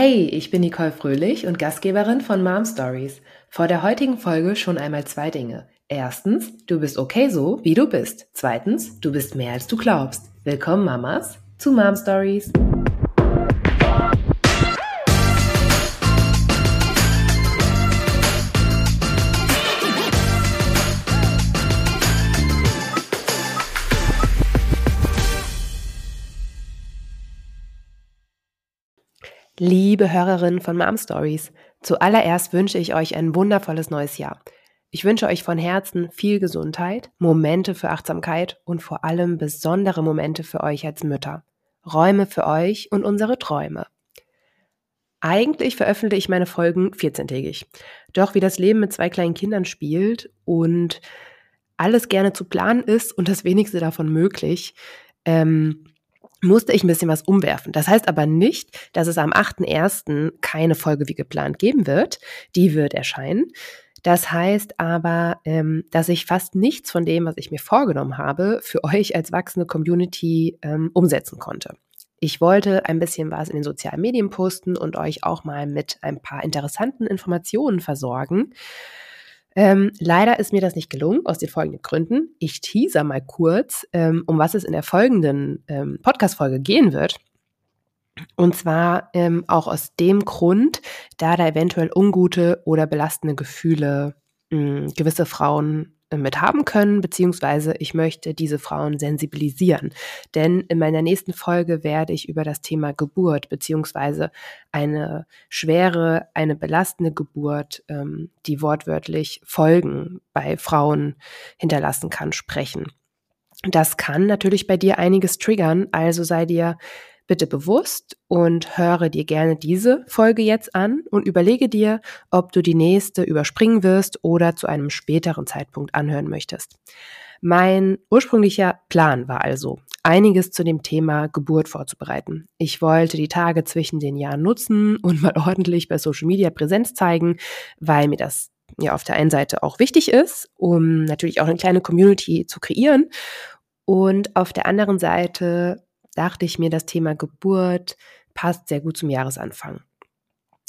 Hey, ich bin Nicole Fröhlich und Gastgeberin von Mom Stories. Vor der heutigen Folge schon einmal zwei Dinge. Erstens, du bist okay so, wie du bist. Zweitens, du bist mehr als du glaubst. Willkommen, Mamas, zu Mom Stories. Liebe Hörerinnen von Mom Stories, zuallererst wünsche ich euch ein wundervolles neues Jahr. Ich wünsche euch von Herzen viel Gesundheit, Momente für Achtsamkeit und vor allem besondere Momente für euch als Mütter. Räume für euch und unsere Träume. Eigentlich veröffentliche ich meine Folgen 14-tägig. Doch wie das Leben mit zwei kleinen Kindern spielt und alles gerne zu planen ist und das wenigste davon möglich, ähm, musste ich ein bisschen was umwerfen. Das heißt aber nicht, dass es am 8.1. keine Folge wie geplant geben wird. Die wird erscheinen. Das heißt aber, ähm, dass ich fast nichts von dem, was ich mir vorgenommen habe, für euch als wachsende Community ähm, umsetzen konnte. Ich wollte ein bisschen was in den sozialen Medien posten und euch auch mal mit ein paar interessanten Informationen versorgen. Ähm, leider ist mir das nicht gelungen, aus den folgenden Gründen. Ich teaser mal kurz, ähm, um was es in der folgenden ähm, Podcast-Folge gehen wird. Und zwar ähm, auch aus dem Grund, da da eventuell ungute oder belastende Gefühle mh, gewisse Frauen mit haben können, beziehungsweise ich möchte diese Frauen sensibilisieren. Denn in meiner nächsten Folge werde ich über das Thema Geburt, beziehungsweise eine schwere, eine belastende Geburt, ähm, die wortwörtlich Folgen bei Frauen hinterlassen kann, sprechen. Das kann natürlich bei dir einiges triggern, also sei dir bitte bewusst und höre dir gerne diese Folge jetzt an und überlege dir, ob du die nächste überspringen wirst oder zu einem späteren Zeitpunkt anhören möchtest. Mein ursprünglicher Plan war also, einiges zu dem Thema Geburt vorzubereiten. Ich wollte die Tage zwischen den Jahren nutzen und mal ordentlich bei Social Media Präsenz zeigen, weil mir das ja auf der einen Seite auch wichtig ist, um natürlich auch eine kleine Community zu kreieren und auf der anderen Seite dachte ich mir, das Thema Geburt passt sehr gut zum Jahresanfang.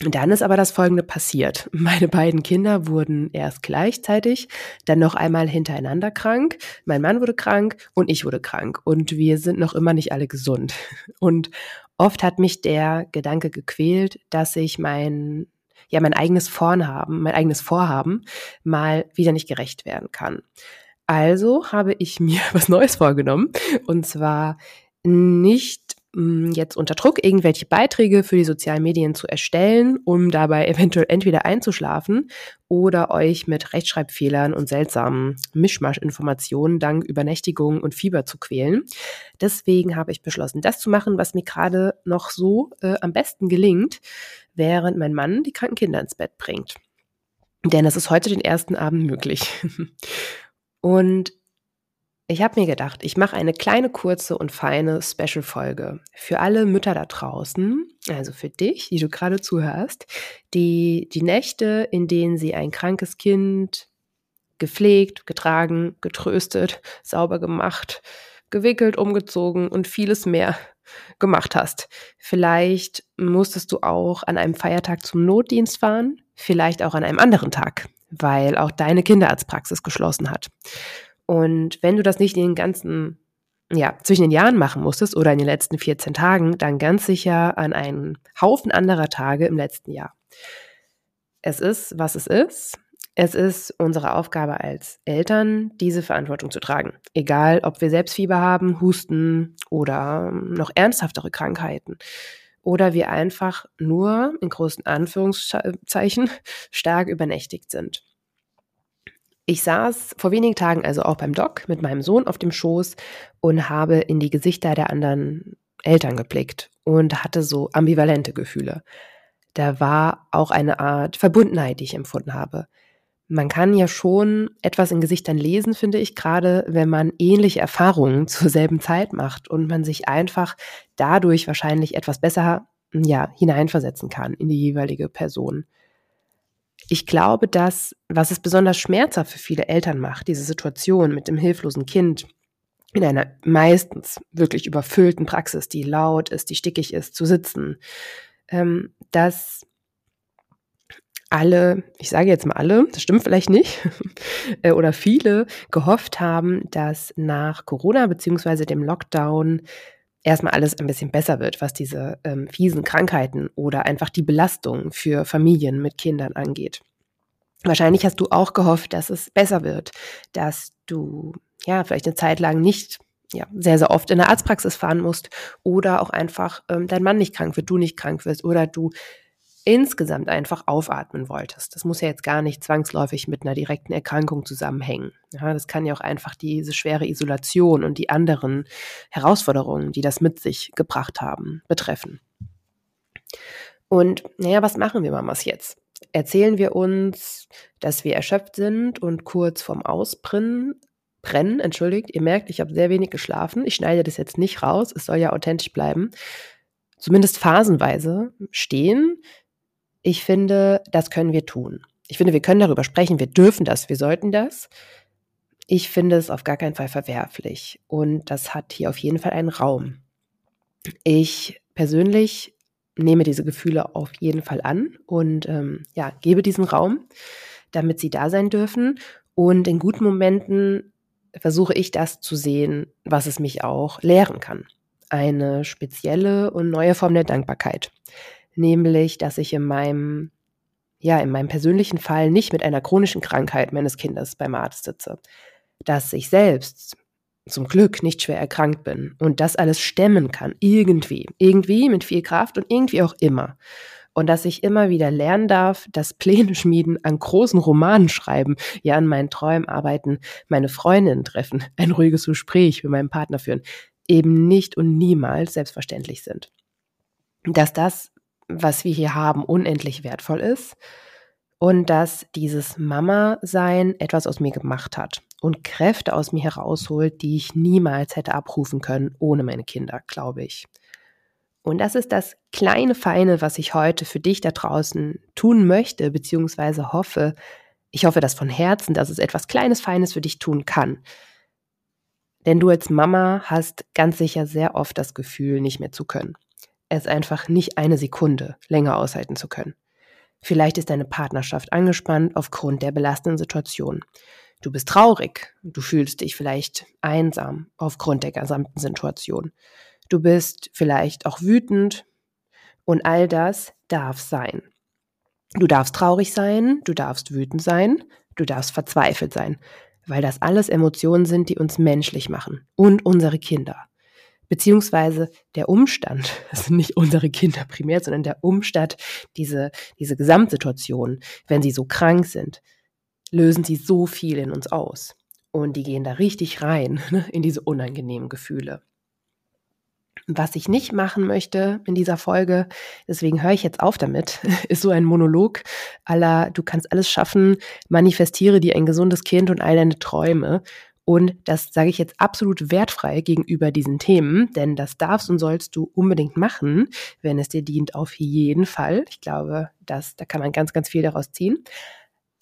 Und dann ist aber das Folgende passiert. Meine beiden Kinder wurden erst gleichzeitig, dann noch einmal hintereinander krank. Mein Mann wurde krank und ich wurde krank. Und wir sind noch immer nicht alle gesund. Und oft hat mich der Gedanke gequält, dass ich mein, ja, mein eigenes Vorhaben, mein eigenes Vorhaben mal wieder nicht gerecht werden kann. Also habe ich mir was Neues vorgenommen. Und zwar nicht hm, jetzt unter Druck, irgendwelche Beiträge für die sozialen Medien zu erstellen, um dabei eventuell entweder einzuschlafen oder euch mit Rechtschreibfehlern und seltsamen Mischmasch-Informationen dank Übernächtigung und Fieber zu quälen. Deswegen habe ich beschlossen, das zu machen, was mir gerade noch so äh, am besten gelingt, während mein Mann die kranken Kinder ins Bett bringt. Denn es ist heute den ersten Abend möglich. Und ich habe mir gedacht, ich mache eine kleine, kurze und feine Special-Folge für alle Mütter da draußen, also für dich, die du gerade zuhörst, die die Nächte, in denen sie ein krankes Kind gepflegt, getragen, getröstet, sauber gemacht, gewickelt, umgezogen und vieles mehr gemacht hast. Vielleicht musstest du auch an einem Feiertag zum Notdienst fahren, vielleicht auch an einem anderen Tag, weil auch deine Kinderarztpraxis geschlossen hat. Und wenn du das nicht in den ganzen, ja, zwischen den Jahren machen musstest oder in den letzten 14 Tagen, dann ganz sicher an einen Haufen anderer Tage im letzten Jahr. Es ist, was es ist. Es ist unsere Aufgabe als Eltern, diese Verantwortung zu tragen. Egal, ob wir Selbstfieber haben, Husten oder noch ernsthaftere Krankheiten. Oder wir einfach nur, in großen Anführungszeichen, stark übernächtigt sind. Ich saß vor wenigen Tagen also auch beim Doc mit meinem Sohn auf dem Schoß und habe in die Gesichter der anderen Eltern geblickt und hatte so ambivalente Gefühle. Da war auch eine Art Verbundenheit, die ich empfunden habe. Man kann ja schon etwas in Gesichtern lesen, finde ich, gerade wenn man ähnliche Erfahrungen zur selben Zeit macht und man sich einfach dadurch wahrscheinlich etwas besser ja, hineinversetzen kann in die jeweilige Person ich glaube, dass, was es besonders schmerzhaft für viele Eltern macht, diese Situation mit dem hilflosen Kind in einer meistens wirklich überfüllten Praxis, die laut ist, die stickig ist, zu sitzen, ähm, dass alle, ich sage jetzt mal alle, das stimmt vielleicht nicht, äh, oder viele gehofft haben, dass nach Corona beziehungsweise dem Lockdown erstmal alles ein bisschen besser wird, was diese ähm, fiesen Krankheiten oder einfach die Belastung für Familien mit Kindern angeht. Wahrscheinlich hast du auch gehofft, dass es besser wird, dass du ja vielleicht eine Zeit lang nicht ja, sehr, sehr oft in der Arztpraxis fahren musst oder auch einfach ähm, dein Mann nicht krank wird, du nicht krank wirst oder du insgesamt einfach aufatmen wolltest. Das muss ja jetzt gar nicht zwangsläufig mit einer direkten Erkrankung zusammenhängen. Ja, das kann ja auch einfach diese schwere Isolation und die anderen Herausforderungen, die das mit sich gebracht haben, betreffen. Und naja, was machen wir Mamas jetzt? Erzählen wir uns, dass wir erschöpft sind und kurz vorm Ausbrennen, brennen, entschuldigt, ihr merkt, ich habe sehr wenig geschlafen. Ich schneide das jetzt nicht raus, es soll ja authentisch bleiben. Zumindest phasenweise stehen, ich finde, das können wir tun. Ich finde, wir können darüber sprechen, wir dürfen das, wir sollten das. Ich finde es auf gar keinen Fall verwerflich und das hat hier auf jeden Fall einen Raum. Ich persönlich nehme diese Gefühle auf jeden Fall an und ähm, ja, gebe diesen Raum, damit sie da sein dürfen. Und in guten Momenten versuche ich das zu sehen, was es mich auch lehren kann. Eine spezielle und neue Form der Dankbarkeit nämlich dass ich in meinem ja, in meinem persönlichen Fall nicht mit einer chronischen Krankheit meines Kindes beim Arzt sitze, dass ich selbst zum Glück nicht schwer erkrankt bin und das alles stemmen kann, irgendwie, irgendwie mit viel Kraft und irgendwie auch immer. Und dass ich immer wieder lernen darf, dass Pläne schmieden, an großen Romanen schreiben, ja an meinen Träumen arbeiten, meine Freundinnen treffen, ein ruhiges Gespräch mit meinem Partner führen, eben nicht und niemals selbstverständlich sind. Dass das was wir hier haben, unendlich wertvoll ist und dass dieses Mama-Sein etwas aus mir gemacht hat und Kräfte aus mir herausholt, die ich niemals hätte abrufen können ohne meine Kinder, glaube ich. Und das ist das kleine Feine, was ich heute für dich da draußen tun möchte, beziehungsweise hoffe, ich hoffe das von Herzen, dass es etwas Kleines, Feines für dich tun kann. Denn du als Mama hast ganz sicher sehr oft das Gefühl, nicht mehr zu können es einfach nicht eine Sekunde länger aushalten zu können. Vielleicht ist deine Partnerschaft angespannt aufgrund der belastenden Situation. Du bist traurig, du fühlst dich vielleicht einsam aufgrund der gesamten Situation. Du bist vielleicht auch wütend und all das darf sein. Du darfst traurig sein, du darfst wütend sein, du darfst verzweifelt sein, weil das alles Emotionen sind, die uns menschlich machen und unsere Kinder beziehungsweise der Umstand, das sind nicht unsere Kinder primär, sondern der Umstand, diese, diese Gesamtsituation, wenn sie so krank sind, lösen sie so viel in uns aus. Und die gehen da richtig rein ne, in diese unangenehmen Gefühle. Was ich nicht machen möchte in dieser Folge, deswegen höre ich jetzt auf damit, ist so ein Monolog aller, du kannst alles schaffen, manifestiere dir ein gesundes Kind und all deine Träume. Und das sage ich jetzt absolut wertfrei gegenüber diesen Themen, denn das darfst und sollst du unbedingt machen, wenn es dir dient, auf jeden Fall. Ich glaube, dass, da kann man ganz, ganz viel daraus ziehen.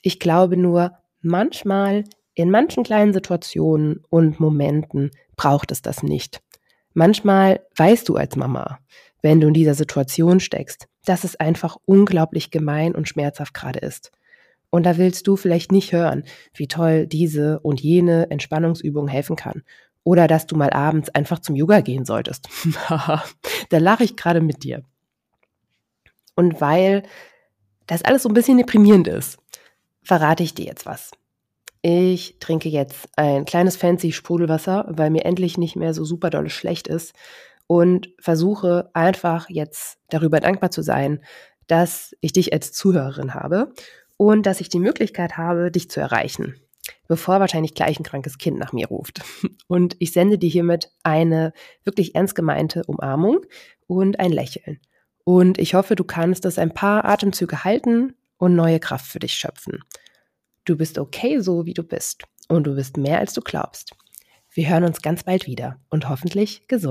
Ich glaube nur, manchmal, in manchen kleinen Situationen und Momenten braucht es das nicht. Manchmal weißt du als Mama, wenn du in dieser Situation steckst, dass es einfach unglaublich gemein und schmerzhaft gerade ist. Und da willst du vielleicht nicht hören, wie toll diese und jene Entspannungsübung helfen kann. Oder dass du mal abends einfach zum Yoga gehen solltest. da lache ich gerade mit dir. Und weil das alles so ein bisschen deprimierend ist, verrate ich dir jetzt was. Ich trinke jetzt ein kleines fancy Sprudelwasser, weil mir endlich nicht mehr so super dolle schlecht ist und versuche einfach jetzt darüber dankbar zu sein, dass ich dich als Zuhörerin habe und dass ich die Möglichkeit habe, dich zu erreichen, bevor wahrscheinlich gleich ein krankes Kind nach mir ruft. Und ich sende dir hiermit eine wirklich ernst gemeinte Umarmung und ein Lächeln. Und ich hoffe, du kannst das ein paar Atemzüge halten und neue Kraft für dich schöpfen. Du bist okay so, wie du bist. Und du bist mehr, als du glaubst. Wir hören uns ganz bald wieder und hoffentlich gesund.